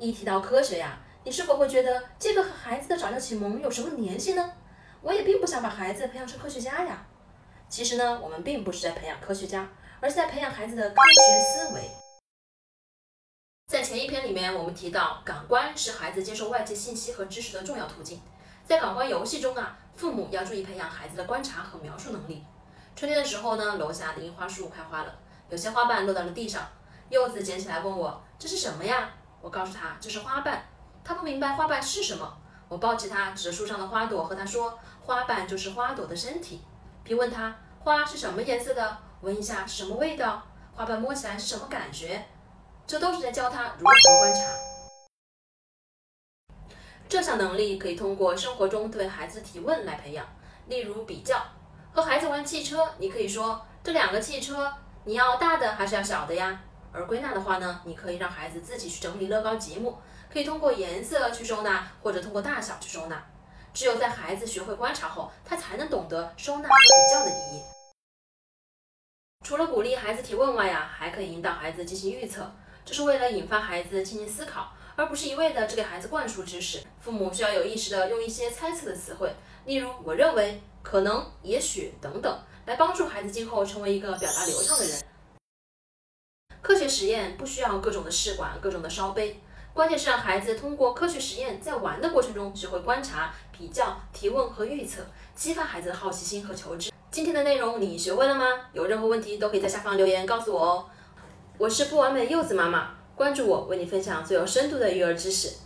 一提到科学呀，你是否会觉得这个和孩子的早教启蒙有什么联系呢？我也并不想把孩子培养成科学家呀。其实呢，我们并不是在培养科学家，而是在培养孩子的科学思维。在前一篇里面，我们提到感官是孩子接受外界信息和知识的重要途径。在感官游戏中啊，父母要注意培养孩子的观察和描述能力。春天的时候呢，楼下的樱花树开花了，有些花瓣落到了地上。柚子捡起来问我：“这是什么呀？”我告诉他：“这是花瓣。”他不明白花瓣是什么。我抱起他，指着树上的花朵，和他说：“花瓣就是花朵的身体。”并问他：“花是什么颜色的？闻一下是什么味道？花瓣摸起来是什么感觉？”这都是在教他如何观察。这项能力可以通过生活中对孩子提问来培养。例如比较，和孩子玩汽车，你可以说这两个汽车，你要大的还是要小的呀？而归纳的话呢，你可以让孩子自己去整理乐高积木，可以通过颜色去收纳，或者通过大小去收纳。只有在孩子学会观察后，他才能懂得收纳和比较的意义。除了鼓励孩子提问外呀，还可以引导孩子进行预测。这是为了引发孩子进行思考，而不是一味的只给孩子灌输知识。父母需要有意识的用一些猜测的词汇，例如“我认为”“可能”“也许”等等，来帮助孩子今后成为一个表达流畅的人。科学实验不需要各种的试管、各种的烧杯，关键是让孩子通过科学实验，在玩的过程中学会观察、比较、提问和预测，激发孩子的好奇心和求知。今天的内容你学会了吗？有任何问题都可以在下方留言告诉我哦。我是不完美柚子妈妈，关注我，为你分享最有深度的育儿知识。